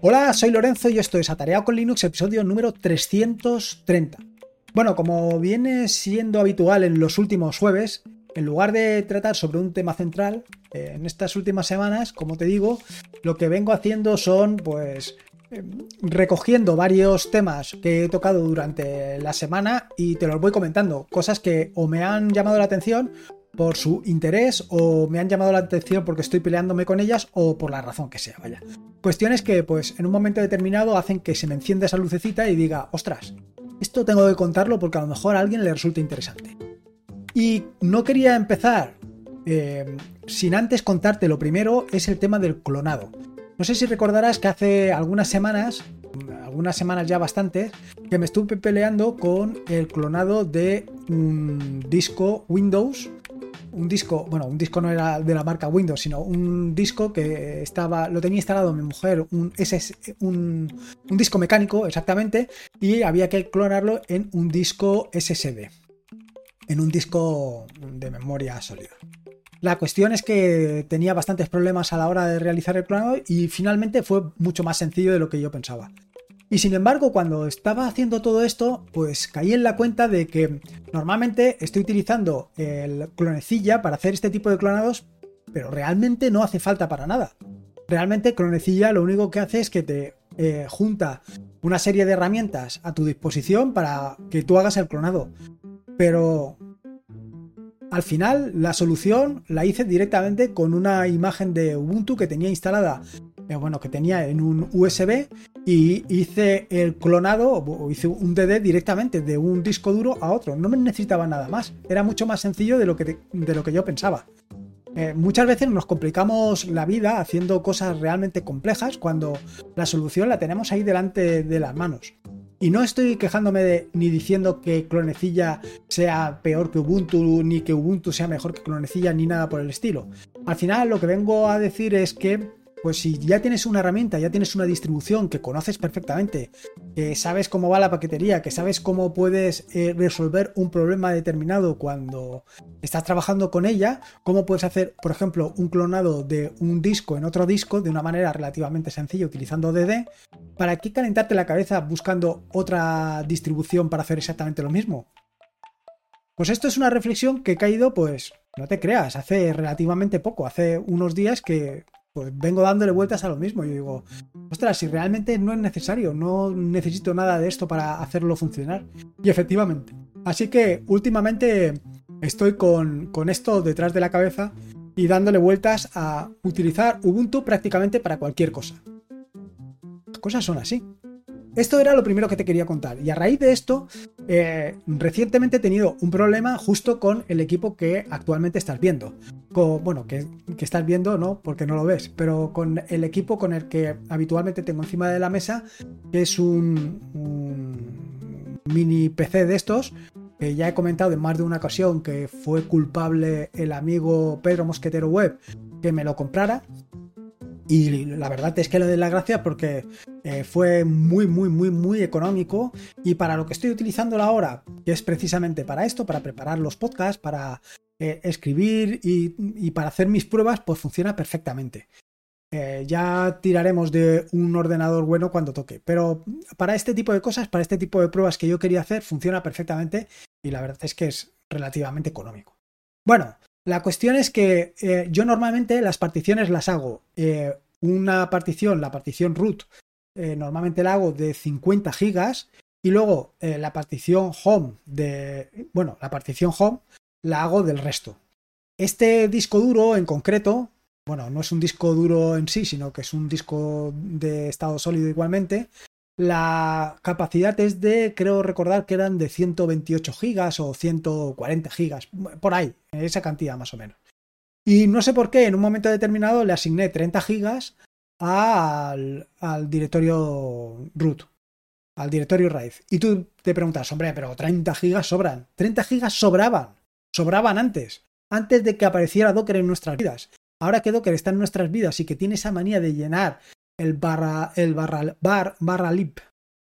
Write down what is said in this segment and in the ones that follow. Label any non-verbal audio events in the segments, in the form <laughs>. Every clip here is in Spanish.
Hola, soy Lorenzo y esto es Atareado con Linux, episodio número 330. Bueno, como viene siendo habitual en los últimos jueves, en lugar de tratar sobre un tema central, eh, en estas últimas semanas, como te digo, lo que vengo haciendo son, pues, eh, recogiendo varios temas que he tocado durante la semana y te los voy comentando, cosas que o me han llamado la atención por su interés o me han llamado la atención porque estoy peleándome con ellas o por la razón que sea, vaya. Cuestiones que pues en un momento determinado hacen que se me encienda esa lucecita y diga, ostras, esto tengo que contarlo porque a lo mejor a alguien le resulta interesante. Y no quería empezar eh, sin antes contarte lo primero, es el tema del clonado. No sé si recordarás que hace algunas semanas, algunas semanas ya bastantes, que me estuve peleando con el clonado de un disco Windows un disco, bueno, un disco no era de la marca Windows, sino un disco que estaba, lo tenía instalado mi mujer, un, un, un disco mecánico exactamente, y había que clonarlo en un disco SSD, en un disco de memoria sólida. La cuestión es que tenía bastantes problemas a la hora de realizar el clonado y finalmente fue mucho más sencillo de lo que yo pensaba. Y sin embargo, cuando estaba haciendo todo esto, pues caí en la cuenta de que normalmente estoy utilizando el clonecilla para hacer este tipo de clonados, pero realmente no hace falta para nada. Realmente clonecilla lo único que hace es que te eh, junta una serie de herramientas a tu disposición para que tú hagas el clonado. Pero al final la solución la hice directamente con una imagen de Ubuntu que tenía instalada bueno, que tenía en un USB y hice el clonado, o hice un DD directamente de un disco duro a otro. No me necesitaba nada más. Era mucho más sencillo de lo que, de lo que yo pensaba. Eh, muchas veces nos complicamos la vida haciendo cosas realmente complejas cuando la solución la tenemos ahí delante de las manos. Y no estoy quejándome de, ni diciendo que Clonecilla sea peor que Ubuntu, ni que Ubuntu sea mejor que Clonecilla, ni nada por el estilo. Al final lo que vengo a decir es que pues si ya tienes una herramienta, ya tienes una distribución que conoces perfectamente, que sabes cómo va la paquetería, que sabes cómo puedes eh, resolver un problema determinado cuando estás trabajando con ella, cómo puedes hacer, por ejemplo, un clonado de un disco en otro disco de una manera relativamente sencilla utilizando DD, ¿para qué calentarte la cabeza buscando otra distribución para hacer exactamente lo mismo? Pues esto es una reflexión que he caído, pues, no te creas, hace relativamente poco, hace unos días que pues vengo dándole vueltas a lo mismo. Y digo, ostras, si realmente no es necesario, no necesito nada de esto para hacerlo funcionar. Y efectivamente. Así que últimamente estoy con, con esto detrás de la cabeza y dándole vueltas a utilizar Ubuntu prácticamente para cualquier cosa. Las cosas son así. Esto era lo primero que te quería contar. Y a raíz de esto, eh, recientemente he tenido un problema justo con el equipo que actualmente estás viendo. bueno, que, estás viendo, no, porque no lo ves, pero con el equipo con el que habitualmente tengo encima de la mesa, que es un, mini PC de estos, que ya he comentado en más de una ocasión que fue culpable el amigo Pedro Mosquetero Web que me lo comprara. Y la verdad es que le doy la gracia porque eh, fue muy, muy, muy, muy económico. Y para lo que estoy utilizando ahora, que es precisamente para esto, para preparar los podcasts, para eh, escribir y, para hacer mis pruebas, pues funciona perfectamente. Eh, ya tiraremos de un ordenador bueno cuando toque. Pero para este tipo de cosas, para este tipo de pruebas que yo quería hacer, funciona perfectamente. Y la verdad es que es relativamente económico. Bueno, la cuestión es que yo normalmente las particiones las hago. Una partición, la partición root, eh, normalmente la hago de 50 gigas. Y luego la partición home de. Bueno, la partición home la hago del resto. Este disco duro en concreto, bueno, no es un disco duro en sí, sino que es un disco de estado sólido igualmente. La capacidad es de, creo recordar que eran de 128 gigas o 140 gigas, por ahí, esa cantidad más o menos. Y no sé por qué, en un momento determinado le asigné 30 gigas al, directorio root, al directorio raíz. Y tú te preguntas, hombre, pero 30 gigas sobran. 30 gigas sobraban, sobraban antes, antes de que apareciera Docker en nuestras vidas. Ahora que Docker está en nuestras vidas y que tiene esa manía de llenar el barra, el barra, bar, barra lib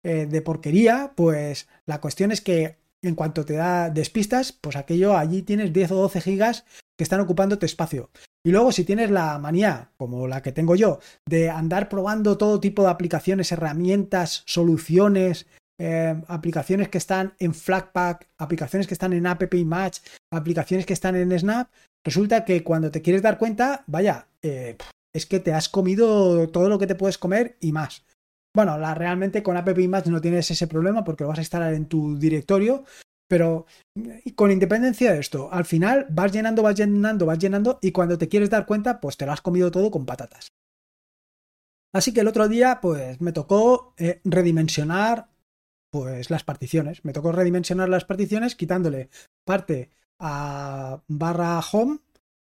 eh, de porquería, pues la cuestión es que en cuanto te da despistas, pues aquello allí tienes 10 o 12 gigas que están ocupando tu espacio. Y luego si tienes la manía, como la que tengo yo, de andar probando todo tipo de aplicaciones, herramientas, soluciones, eh, aplicaciones que están en Flatpak, aplicaciones que están en App Match, aplicaciones que están en Snap, resulta que cuando te quieres dar cuenta, vaya, eh, es que te has comido todo lo que te puedes comer y más. Bueno, la, realmente con App Match no tienes ese problema porque lo vas a instalar en tu directorio, pero con independencia de esto, al final vas llenando, vas llenando, vas llenando y cuando te quieres dar cuenta, pues te lo has comido todo con patatas. Así que el otro día, pues me tocó eh, redimensionar pues las particiones. Me tocó redimensionar las particiones quitándole parte a barra home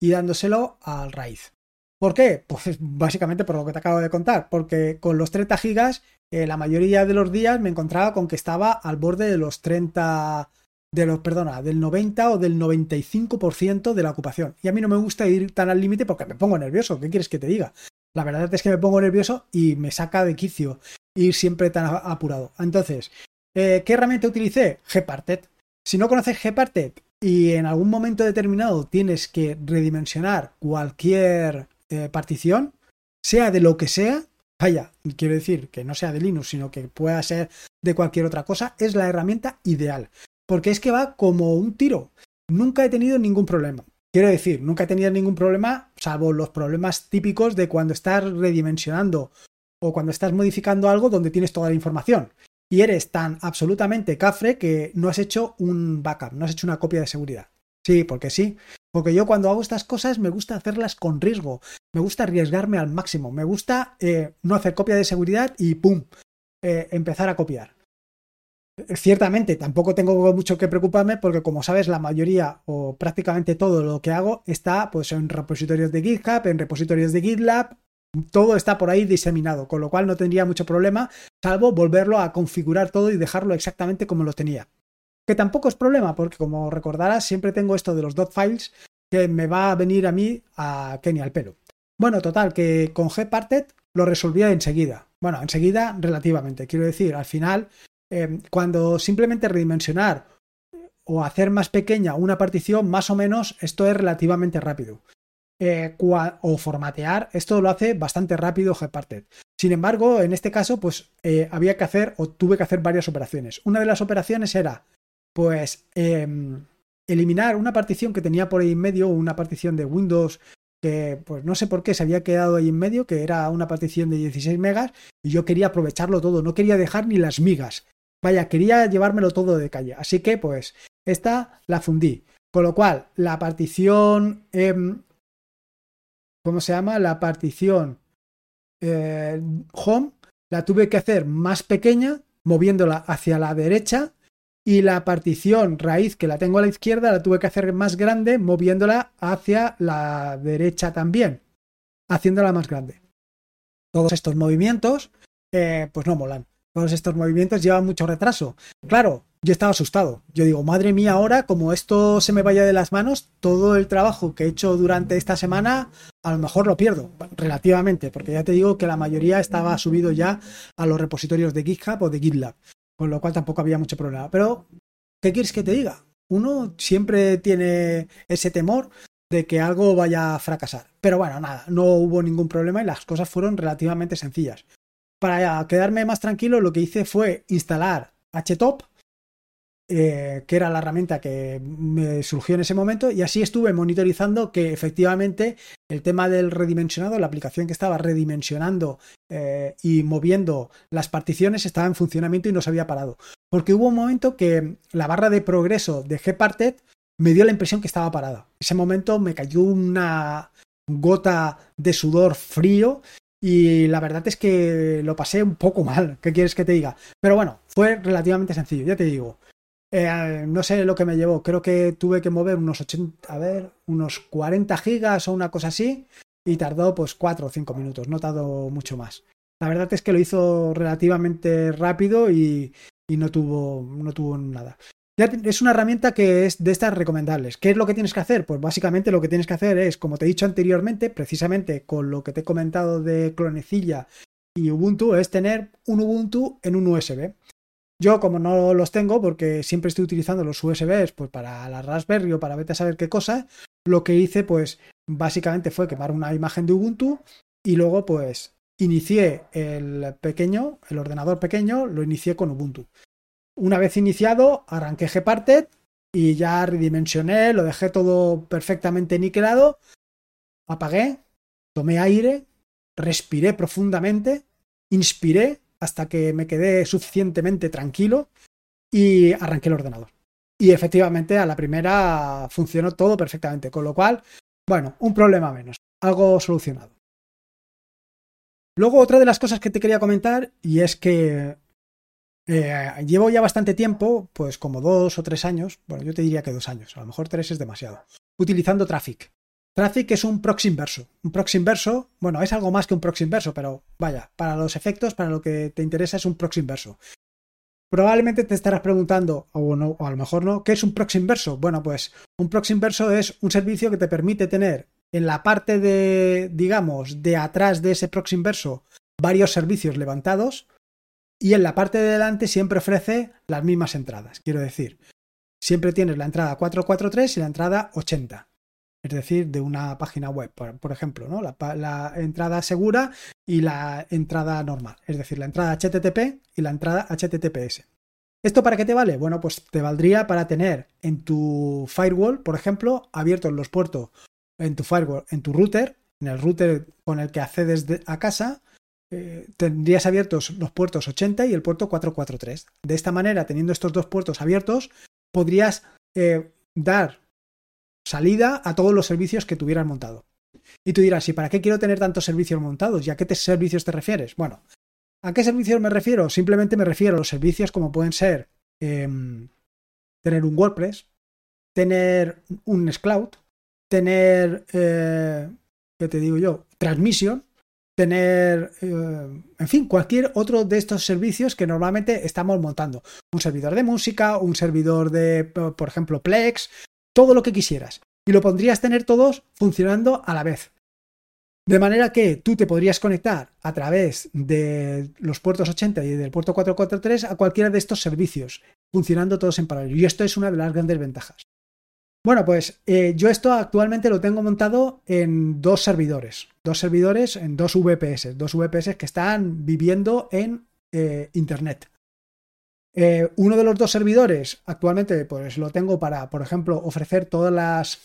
y dándoselo al raíz. ¿Por qué? Pues básicamente por lo que te acabo de contar, porque con los 30 gigas eh, la mayoría de los días me encontraba con que estaba al borde de los 30 de los, perdona, del 90 o del 95% de la ocupación. Y a mí no me gusta ir tan al límite porque me pongo nervioso. ¿Qué quieres que te diga? La verdad es que me pongo nervioso y me saca de quicio ir siempre tan apurado. Entonces, eh, ¿Qué herramienta utilicé? Gparted. Si no conoces Gparted y en algún momento determinado tienes que redimensionar cualquier eh, partición, sea de lo que sea, vaya, quiero decir que no sea de Linux, sino que pueda ser de cualquier otra cosa, es la herramienta ideal. Porque es que va como un tiro. Nunca he tenido ningún problema. Quiero decir, nunca he tenido ningún problema, salvo los problemas típicos de cuando estás redimensionando o cuando estás modificando algo donde tienes toda la información y eres tan absolutamente cafre que no has hecho un backup, no has hecho una copia de seguridad. Sí, porque sí. Porque yo cuando hago estas cosas me gusta hacerlas con riesgo, me gusta arriesgarme al máximo, me gusta eh, no hacer copia de seguridad y ¡pum! Eh, empezar a copiar. Ciertamente, tampoco tengo mucho que preocuparme porque como sabes la mayoría o prácticamente todo lo que hago está pues en repositorios de GitHub, en repositorios de GitLab, todo está por ahí diseminado, con lo cual no tendría mucho problema, salvo volverlo a configurar todo y dejarlo exactamente como lo tenía. Que tampoco es problema, porque como recordarás, siempre tengo esto de los dot files que me va a venir a mí a Kenny al pelo. Bueno, total, que con Gparted lo resolvía enseguida. Bueno, enseguida relativamente. Quiero decir, al final, eh, cuando simplemente redimensionar o hacer más pequeña una partición, más o menos, esto es relativamente rápido. Eh, o formatear, esto lo hace bastante rápido Gparted. Sin embargo, en este caso, pues eh, había que hacer o tuve que hacer varias operaciones. Una de las operaciones era, pues, em, eliminar una partición que tenía por ahí en medio, una partición de Windows que, pues, no sé por qué se había quedado ahí en medio, que era una partición de 16 megas, y yo quería aprovecharlo todo, no quería dejar ni las migas. Vaya, quería llevármelo todo de calle. Así que, pues, esta la fundí. Con lo cual, la partición em, ¿cómo se llama? La partición eh, home la tuve que hacer más pequeña, moviéndola hacia la derecha, y la partición raíz que la tengo a la izquierda la tuve que hacer más grande, moviéndola hacia la derecha también, haciéndola más grande. Todos estos movimientos, eh, pues no molan. Todos estos movimientos llevan mucho retraso. Claro, yo estaba asustado. Yo digo, madre mía, ahora, como esto se me vaya de las manos, todo el trabajo que he hecho durante esta semana, a lo mejor lo pierdo, relativamente, porque ya te digo que la mayoría estaba subido ya a los repositorios de GitHub o de GitLab, con lo cual tampoco había mucho problema. Pero, ¿qué quieres que te diga? Uno siempre tiene ese temor de que algo vaya a fracasar. Pero bueno, nada, no hubo ningún problema y las cosas fueron relativamente sencillas. Para quedarme más tranquilo, lo que hice fue instalar HTOP, eh, que era la herramienta que me surgió en ese momento, y así estuve monitorizando que efectivamente el tema del redimensionado, la aplicación que estaba redimensionando eh, y moviendo las particiones estaba en funcionamiento y no se había parado. Porque hubo un momento que la barra de progreso de Gparted me dio la impresión que estaba parada. Ese momento me cayó una gota de sudor frío y la verdad es que lo pasé un poco mal, ¿qué quieres que te diga? Pero bueno, fue relativamente sencillo, ya te digo. Eh, no sé lo que me llevó, creo que tuve que mover unos 80, a ver, unos 40 gigas o una cosa así y tardó pues 4 o 5 minutos, no tardó mucho más. La verdad es que lo hizo relativamente rápido y, no, tuvo, no tuvo nada. Es una herramienta que es de estas recomendables. ¿Qué es lo que tienes que hacer? Pues básicamente lo que tienes que hacer es, como te he dicho anteriormente, precisamente con lo que te he comentado de Clonecilla y Ubuntu, es tener un Ubuntu en un USB. Yo, como no los tengo, porque siempre estoy utilizando los USBs pues, para la Raspberry o para vete a saber qué cosa, lo que hice, pues, básicamente fue quemar una imagen de Ubuntu y luego pues inicié el pequeño, el ordenador pequeño, lo inicié con Ubuntu. Una vez iniciado, arranqué Gparted y ya redimensioné, lo dejé todo perfectamente niquelado, apagué, tomé aire, respiré profundamente, inspiré hasta que me quedé suficientemente tranquilo y arranqué el ordenador. Y efectivamente a la primera funcionó todo perfectamente, con lo cual, bueno, un problema menos, algo solucionado. Luego otra de las cosas que te quería comentar y es que eh, llevo ya bastante tiempo, pues como dos o tres años, bueno, yo te diría que dos años, a lo mejor tres es demasiado, utilizando Traffic. Traffic es un proxy inverso. Un proxy inverso, bueno, es algo más que un proxy inverso, pero vaya, para los efectos, para lo que te interesa es un proxy inverso. Probablemente te estarás preguntando, o, no, o a lo mejor no, ¿qué es un proxy inverso? Bueno, pues un proxy inverso es un servicio que te permite tener en la parte de, digamos, de atrás de ese proxy inverso varios servicios levantados y en la parte de delante siempre ofrece las mismas entradas. Quiero decir, siempre tienes la entrada 443 y la entrada 80 es decir, de una página web, por, ejemplo, ¿no? La, entrada segura y la entrada normal, es decir, la entrada HTTP y la entrada HTTPS. ¿Esto para qué te vale? Bueno, pues te valdría para tener en tu firewall, por ejemplo, abiertos los puertos en tu firewall, en tu router, en el router con el que accedes a casa, eh, tendrías abiertos los puertos 80 y el puerto 443. De esta manera, teniendo estos dos puertos abiertos, podrías eh, dar salida a todos los servicios que tuvieran montado. Y tú dirás, ¿y para qué quiero tener tantos servicios montados? ¿Y a qué servicios te refieres? Bueno, ¿a qué servicios me refiero? Simplemente me refiero a los servicios como pueden ser em, tener un WordPress, tener un Nextcloud, tener, eh, ¿qué te digo yo? Transmission, tener, eh, en fin, cualquier otro de estos servicios que normalmente estamos montando. Un servidor de música, un servidor de, por ejemplo, Plex, todo lo que quisieras. Y lo podrías tener todos funcionando a la vez. De manera que tú te podrías conectar a través de los puertos 80 y del puerto 443 a cualquiera de estos servicios, funcionando todos en paralelo. Y esto es una de las grandes ventajas. Bueno, pues eh, yo esto actualmente lo tengo montado en dos servidores, dos servidores en dos VPS, dos VPS que están viviendo en eh, Internet. Eh, uno de los dos servidores actualmente pues lo tengo para, por ejemplo, ofrecer todas las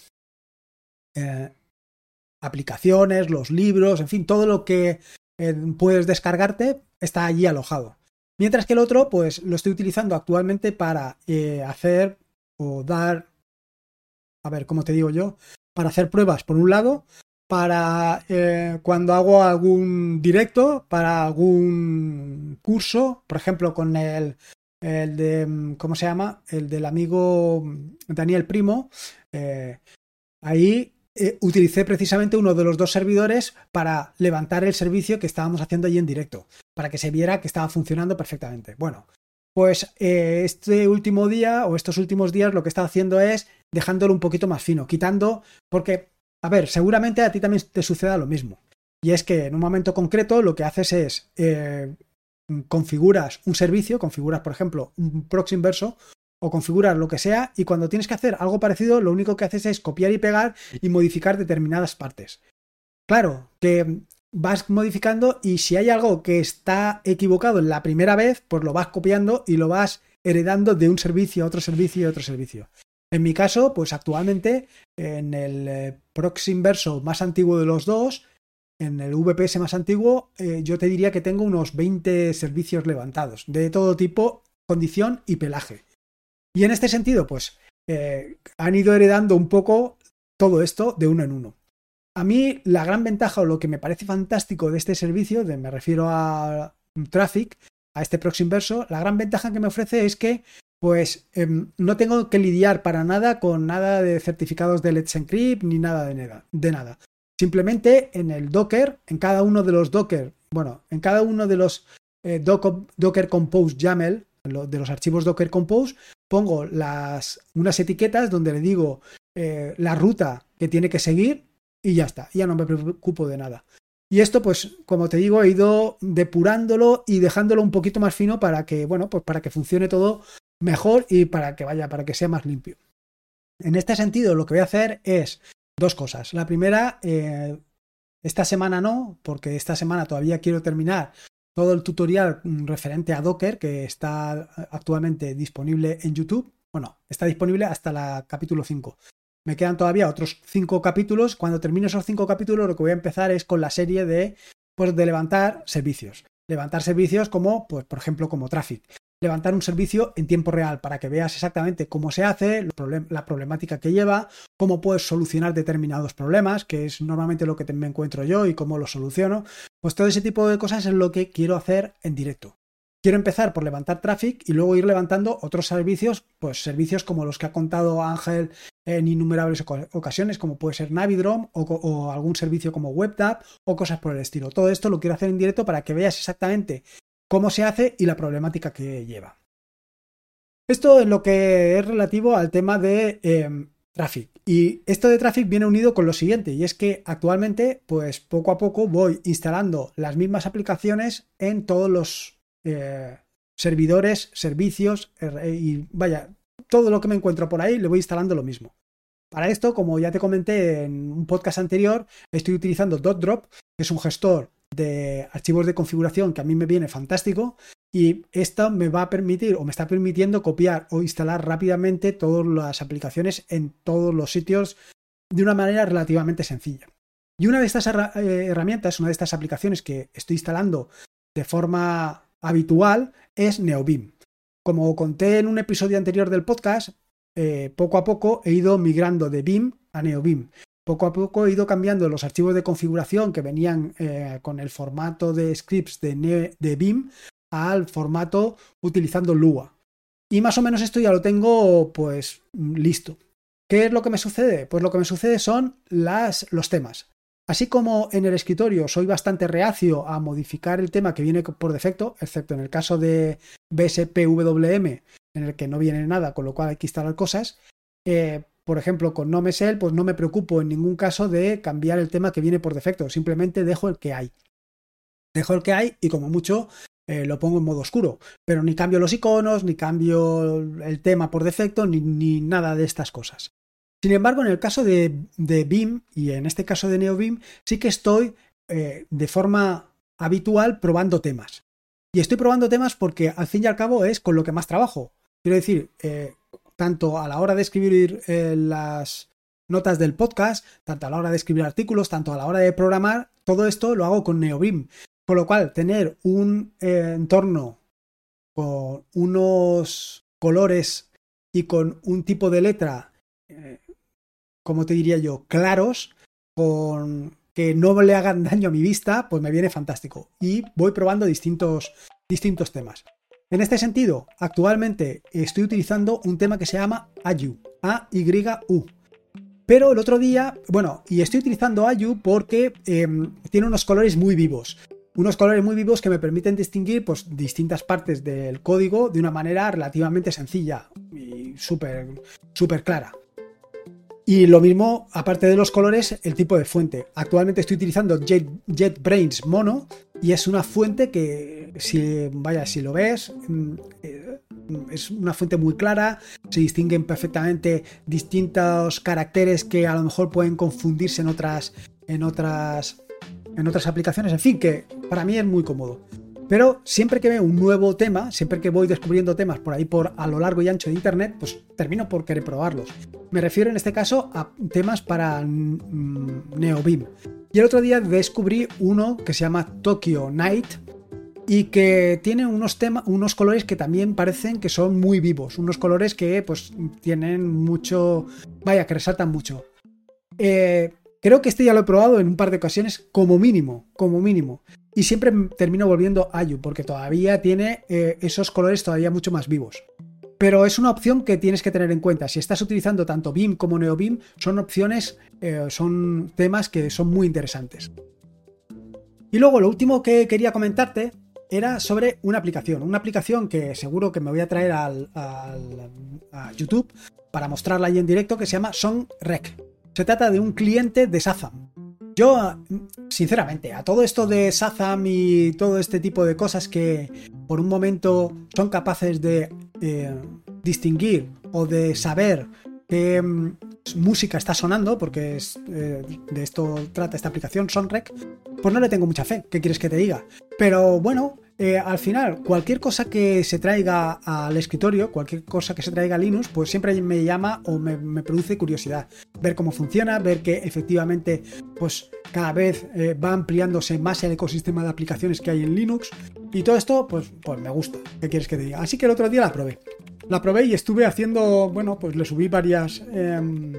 aplicaciones, los libros, en fin, todo lo que puedes descargarte está allí alojado. Mientras que el otro, pues lo estoy utilizando actualmente para hacer o dar, a ver, ¿cómo te digo yo? Para hacer pruebas, por un lado, para cuando hago algún directo, para algún curso, por ejemplo, con el el de, ¿cómo se llama? El del amigo Daniel Primo. Eh, ahí eh, utilicé precisamente uno de los dos servidores para levantar el servicio que estábamos haciendo allí en directo, para que se viera que estaba funcionando perfectamente. Bueno, pues eh, este último día o estos últimos días lo que estado haciendo es dejándolo un poquito más fino, quitando, porque, a ver, seguramente a ti también te suceda lo mismo. Y es que en un momento concreto lo que haces es configuras un servicio, configuras, por ejemplo, un proxy inverso o configuras lo que sea y cuando tienes que hacer algo parecido, lo único que haces es copiar y pegar y modificar determinadas partes. Claro, que vas modificando y si hay algo que está equivocado en la primera vez, pues lo vas copiando y lo vas heredando de un servicio a otro servicio y otro servicio. En mi caso, pues actualmente en el eh, proxy inverso más antiguo de los dos, en el VPS más antiguo, eh, yo te diría que tengo unos 20 servicios levantados, de todo tipo, condición y pelaje. Y en este sentido, pues, eh, han ido heredando un poco todo esto de uno en uno. A mí, la gran ventaja o lo que me parece fantástico de este servicio, de, me refiero a Traffic, a este proxy inverso, la gran ventaja que me ofrece es que pues em, no tengo que lidiar para nada con nada de certificados de Let's Encrypt ni nada de, de nada. Simplemente en el Docker, en cada uno de los Docker, bueno, en cada uno de los eh, Docker Compose YAML, de los archivos Docker Compose, pongo las, unas etiquetas donde le digo eh, la ruta que tiene que seguir y ya está, ya no me preocupo de nada. Y esto, pues, como te digo, he ido depurándolo y dejándolo un poquito más fino para que, bueno, pues para que funcione todo mejor y para que vaya, para que sea más limpio. En este sentido, lo que voy a hacer es Dos cosas. La primera, eh, esta semana no, porque esta semana todavía quiero terminar todo el tutorial referente a Docker que está actualmente disponible en YouTube. Bueno, está disponible hasta el capítulo 5. Me quedan todavía otros 5 capítulos. Cuando termine esos 5 capítulos, lo que voy a empezar es con la serie de, pues, de levantar servicios. Levantar servicios como, pues, por ejemplo, como Traffic levantar un servicio en tiempo real para que veas exactamente cómo se hace, la problemática que lleva, cómo puedes solucionar determinados problemas, que es normalmente lo que me encuentro yo y cómo lo soluciono. Pues todo ese tipo de cosas es lo que quiero hacer en directo. Quiero empezar por levantar traffic y luego ir levantando otros servicios, pues servicios como los que ha contado Ángel en innumerables ocasiones, como puede ser Navidrome o, algún servicio como WebDAV o cosas por el estilo. Todo esto lo quiero hacer en directo para que veas exactamente cómo se hace y la problemática que lleva. Esto es lo que es relativo al tema de eh, Traffic. Y esto de Traffic viene unido con lo siguiente, y es que actualmente, pues poco a poco voy instalando las mismas aplicaciones en todos los eh, servidores, servicios, eh, y vaya, todo lo que me encuentro por ahí le voy instalando lo mismo. Para esto, como ya te comenté en un podcast anterior, estoy utilizando DotDrop, que es un gestor de archivos de configuración que a mí me viene fantástico y esto me va a permitir o me está permitiendo copiar o instalar rápidamente todas las aplicaciones en todos los sitios de una manera relativamente sencilla. Y una de estas eh, herramientas, una de estas aplicaciones que estoy instalando de forma habitual es NeoBeam. Como conté en un episodio anterior del podcast, eh, poco a poco he ido migrando de BIM a NeoBeam poco a poco he ido cambiando los archivos de configuración que venían eh, con el formato de scripts de, de BIM al formato utilizando Lua. Y más o menos esto ya lo tengo pues listo. ¿Qué es lo que me sucede? Pues lo que me sucede son las, los temas. Así como en el escritorio soy bastante reacio a modificar el tema que viene por defecto, excepto en el caso de BSPWM, en el que no viene nada, con lo cual hay que instalar cosas, eh, por ejemplo, con No pues no me preocupo en ningún caso de cambiar el tema que viene por defecto, simplemente dejo el que hay. Dejo el que hay y como mucho eh, lo pongo en modo oscuro, pero ni cambio los iconos, ni cambio el tema por defecto, ni, nada de estas cosas. Sin embargo, en el caso de, de BIM y en este caso de NeoBIM, sí que estoy eh, de forma habitual probando temas. Y estoy probando temas porque al fin y al cabo es con lo que más trabajo. Quiero decir, eh, tanto a la hora de escribir eh, las notas del podcast, tanto a la hora de escribir artículos, tanto a la hora de programar, todo esto lo hago con NeoBeam. Con lo cual, tener un entorno con unos colores y con un tipo de letra, como te diría yo, claros, con que no le hagan daño a mi vista, pues me viene fantástico. Y voy probando distintos, distintos temas. En este sentido, actualmente estoy utilizando un tema que se llama Ayu, A-Y-U. Pero el otro día, bueno, y estoy utilizando Ayu porque em, tiene unos colores muy vivos. Unos colores muy vivos que me permiten distinguir pues, distintas partes del código de una manera relativamente sencilla y súper súper clara. Y lo mismo, aparte de los colores, el tipo de fuente. Actualmente estoy utilizando JetBrains Mono y es una fuente que, si vaya, si lo ves, mm, eh, es una fuente muy clara, se distinguen perfectamente distintos caracteres que a lo mejor pueden confundirse en otras, en otras, en otras aplicaciones. En fin, que para mí es muy cómodo. Pero siempre que veo un nuevo tema, siempre que voy descubriendo temas por ahí por a lo largo y ancho de internet, pues termino por querer probarlos. Me refiero en este caso a temas para mm, NeoBeam. Y el otro día descubrí uno que se llama Tokyo Night y que tiene unos temas, unos colores que también parecen que son muy vivos, unos colores que pues tienen mucho, vaya, que resaltan mucho. Eh, creo que este ya lo he probado en un par de ocasiones como mínimo, como mínimo. Y siempre termino volviendo a Ayu, porque todavía tiene eh, esos colores todavía mucho más vivos. Pero es una opción que tienes que tener en cuenta. Si estás utilizando tanto BIM como NeoBIM, son opciones, eh, son temas que son muy interesantes. Y luego lo último que quería comentarte era sobre una aplicación. Una aplicación que seguro que me voy a traer al, a YouTube para mostrarla ahí en directo que se llama SongRec. Se trata de un cliente de Sazam. Yo, sinceramente, a todo esto de Sazam y todo este tipo de cosas que por un momento son capaces de eh, distinguir o de saber qué, música está sonando, porque es, eh, de esto trata esta aplicación, Sonrec, pues no le tengo mucha fe. ¿Qué quieres que te diga? Pero bueno, eh, al final, cualquier cosa que se traiga al escritorio, cualquier cosa que se traiga a Linux, pues siempre me llama o me, produce curiosidad. Ver cómo funciona, ver que efectivamente, pues cada vez eh, va ampliándose más el ecosistema de aplicaciones que hay en Linux. Y todo esto, pues, pues me gusta. ¿Qué quieres que diga? Así que el otro día la probé. La probé y estuve haciendo, bueno, pues le subí varias em,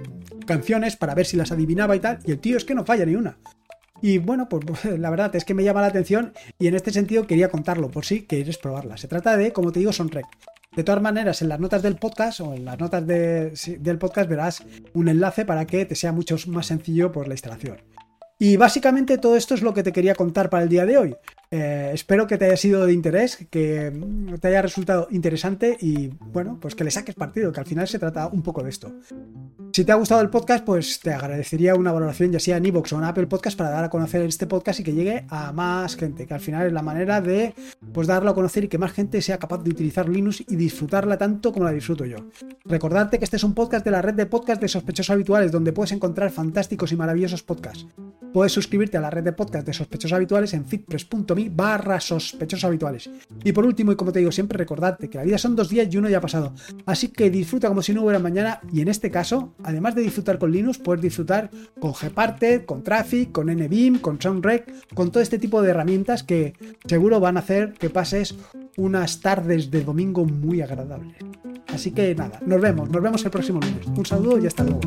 canciones para ver si las adivinaba y tal. Y el tío es que no falla ni una. Y bueno, pues, pues <laughs> la verdad es que me llama la atención y en este sentido quería contarlo por si quieres probarla. Se trata de, como te digo, Sonrec. De todas maneras, en las notas del podcast o en las notas del podcast verás un enlace para que te sea mucho más sencillo por la instalación. Y básicamente todo esto es lo que te quería contar para el día de hoy. Eh, espero que te haya sido de interés, que te haya resultado interesante y bueno, pues que le saques partido, que al final se trata un poco de esto. Si te ha gustado el podcast, pues te agradecería una valoración ya sea en iVoox o en Apple Podcast para dar a conocer este podcast y que llegue a más gente, que al final es la manera de pues darlo a conocer y que más gente sea capaz de utilizar Linux y disfrutarla tanto como la disfruto yo. Recordarte que este es un podcast de la red de podcast de sospechosos habituales donde puedes encontrar fantásticos y maravillosos podcasts. Puedes suscribirte a la red de podcast de sospechosos habituales en barra sospechosos habituales. Y por último, y como te digo siempre, recordarte que la vida son dos días y uno ya ha pasado. Así que disfruta como si no hubiera mañana y en este caso, además de disfrutar con Linux, puedes disfrutar con Gparted, con Traffic, con NBeam, con SoundRec, con todo este tipo de herramientas que seguro van a hacer que pases unas tardes de domingo muy agradables. Así que nada, nos vemos, nos vemos el próximo lunes. Un saludo y hasta luego.